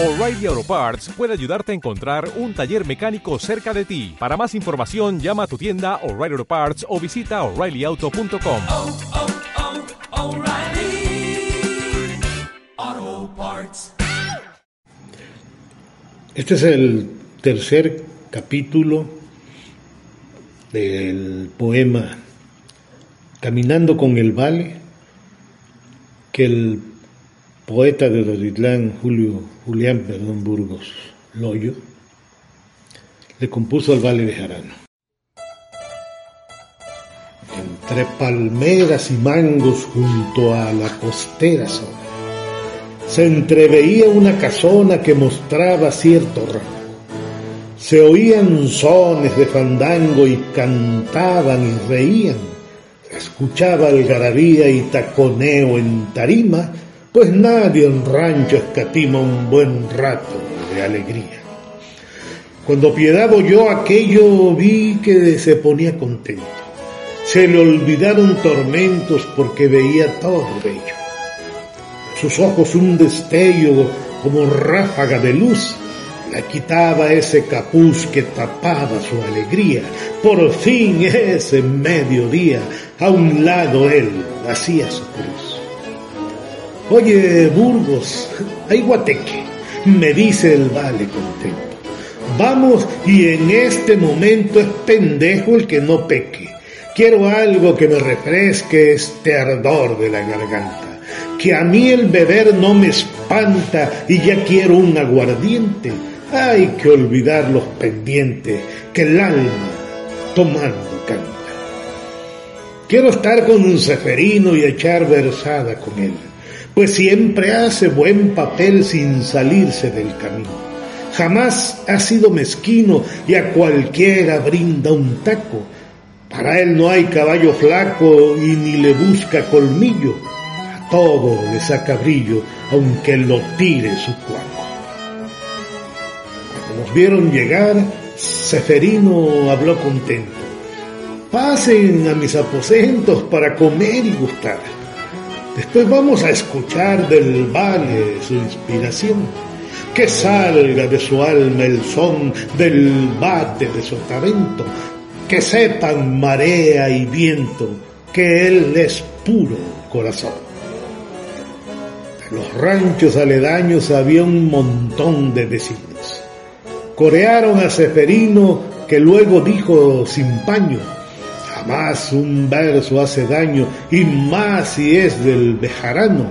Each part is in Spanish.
O'Reilly Auto Parts puede ayudarte a encontrar un taller mecánico cerca de ti. Para más información, llama a tu tienda O'Reilly Auto Parts o visita oreillyauto.com. oh, oh, Parts. Este es el tercer capítulo del poema Caminando con el Vale, que el poeta de Roditlán, Julio, Julián perdón, Burgos Loyo, le compuso al Vale de Jarano. Entre palmeras y mangos junto a la costera zona, se entreveía una casona que mostraba cierto rango. Se oían sones de fandango y cantaban y reían. Se escuchaba algarabía y taconeo en tarima, pues nadie en rancho escatima un buen rato de alegría. Cuando Piedad oyó aquello vi que se ponía contento. Se le olvidaron tormentos porque veía todo bello. Sus ojos un destello como ráfaga de luz le quitaba ese capuz que tapaba su alegría. Por fin ese mediodía a un lado él hacía su cruz. Oye, Burgos, hay guateque, me dice el vale contento. Vamos y en este momento es pendejo el que no peque. Quiero algo que me refresque este ardor de la garganta. Que a mí el beber no me espanta y ya quiero un aguardiente. Hay que olvidar los pendientes que el alma tomando canta. Quiero estar con un ceferino y echar versada con él, pues siempre hace buen papel sin salirse del camino. Jamás ha sido mezquino y a cualquiera brinda un taco. Para él no hay caballo flaco y ni le busca colmillo. A todo le saca brillo, aunque lo tire su cuaco. Cuando nos vieron llegar, Seferino habló contento. Pasen a mis aposentos para comer y gustar. Después vamos a escuchar del vale su inspiración que salga de su alma el son del bate de sotavento, que sepan marea y viento que él es puro corazón. Los ranchos aledaños había un montón de vecinos. Corearon a Seferino que luego dijo sin paño, jamás un verso hace daño y más si es del bejarano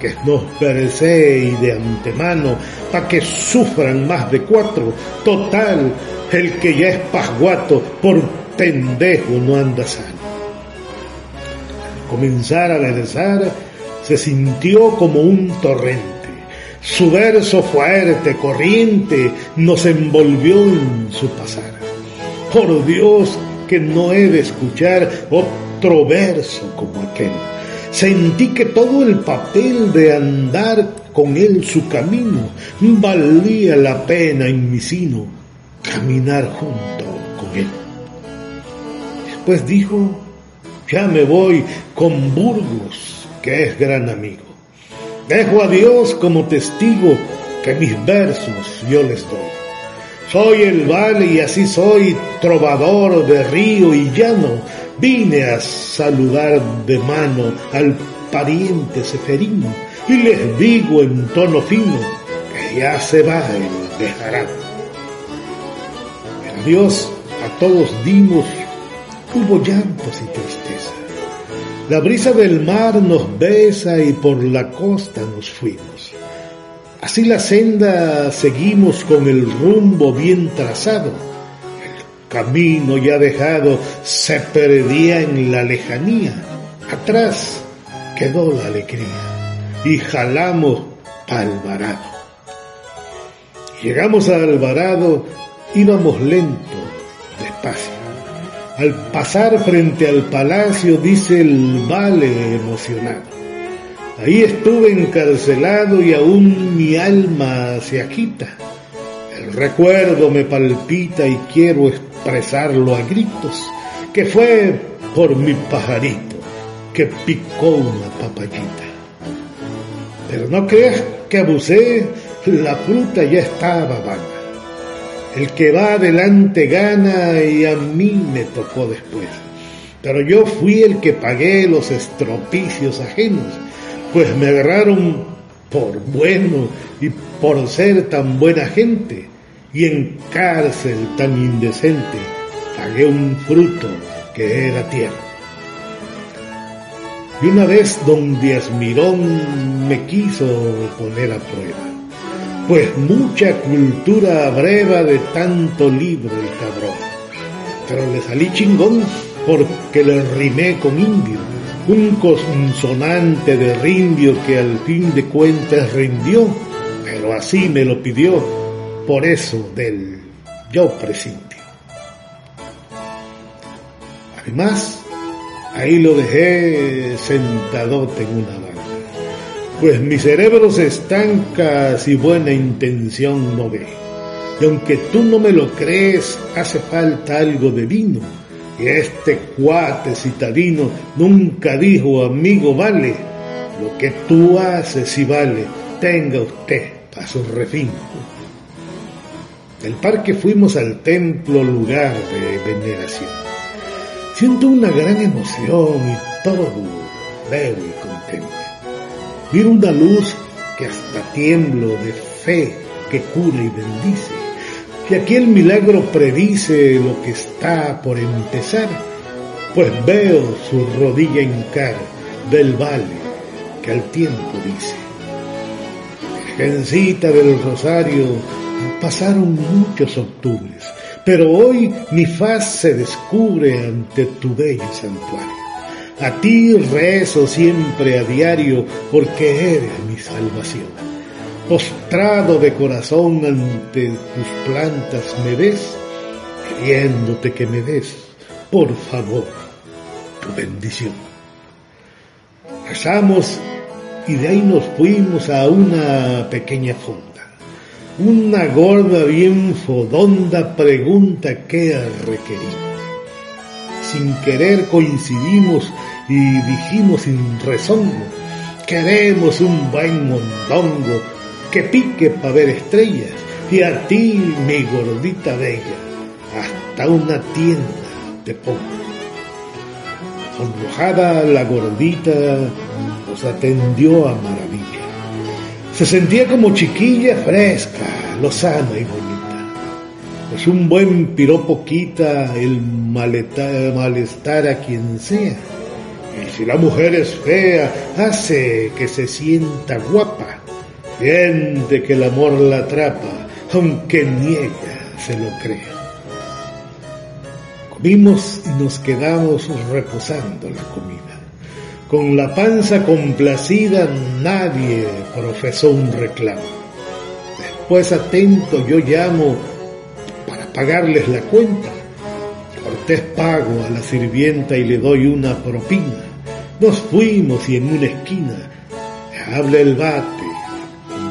que nos perece y de antemano, pa' que sufran más de cuatro. Total, el que ya es pasguato, por pendejo no anda sano. Al comenzar a versar, se sintió como un torrente. Su verso fuerte, corriente, nos envolvió en su pasar. Por Dios que no he de escuchar otro verso como aquel sentí que todo el papel de andar con él su camino valía la pena en mi sino caminar junto con él. Después dijo, ya me voy con Burgos, que es gran amigo. Dejo a Dios como testigo que mis versos yo les doy. Soy el vale y así soy trovador de río y llano, vine a saludar de mano al pariente Seferino y les digo en tono fino que ya se va el dejarán. El adiós a todos dimos, hubo llantos y tristeza. La brisa del mar nos besa y por la costa nos fuimos. Así la senda seguimos con el rumbo bien trazado camino ya dejado se perdía en la lejanía. Atrás quedó la alegría y jalamos a Alvarado. Llegamos a Alvarado, íbamos lento, despacio. Al pasar frente al palacio, dice el vale emocionado. Ahí estuve encarcelado y aún mi alma se agita. El recuerdo me palpita y quiero expresarlo a gritos, que fue por mi pajarito que picó una papayita. Pero no creas que abusé, La fruta ya estaba vana. El que va adelante gana y a mí me tocó después. Pero yo fui el que pagué los estropicios ajenos, pues me agarraron por bueno y por ser tan buena gente, y en cárcel tan indecente pagué un fruto que era tierra. Y una vez don Díaz Mirón me quiso poner a prueba, pues mucha cultura breva de tanto libro el cabrón. Pero le salí chingón porque le rimé con indio, un consonante de rindio que al fin de cuentas rindió, pero así me lo pidió, por eso del yo presintio. Además, Ahí lo dejé sentadote en una banca. Pues mi cerebro se estanca si buena intención no ve. Y aunque tú no me lo crees, hace falta algo de vino. Y este cuate citadino nunca dijo, amigo, vale. Lo que tú haces si vale, tenga usted para su refino. Del parque fuimos al templo lugar de veneración Siento una gran emoción y todo veo y contemplo. Miro una luz que hasta tiemblo de fe que cura y bendice. Que aquí el milagro predice lo que está por empezar, pues veo su rodilla hincar del vale que al tiempo dice. Virgencita del Rosario, pasaron muchos octubres pero hoy mi faz se descubre ante tu bello santuario. A ti rezo siempre a diario porque eres mi salvación. Postrado de corazón ante tus plantas me ves, queriéndote que me des, por favor, tu bendición. Rezamos y de ahí nos fuimos a una pequeña fonda una gorda bien fodonda pregunta qué requerimos. Sin querer coincidimos y dijimos sin rezongo, queremos un buen mondongo que pique para ver estrellas y a ti, mi gordita bella, hasta una tienda te pongo. Sonrojada la gordita nos atendió a maravilla se sentía como chiquilla fresca, lozana y bonita. Pues un buen piropo quita el malestar a quien sea. Y si la mujer es fea, hace que se sienta guapa. Siente que el amor la atrapa, aunque niega se lo crea. Comimos y nos quedamos reposando la comida. Con la panza complacida nadie profesó un reclamo. Después atento yo llamo para pagarles la cuenta. Cortés pago a la sirvienta y le doy una propina. Nos fuimos y en una esquina habla el bate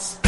Oh,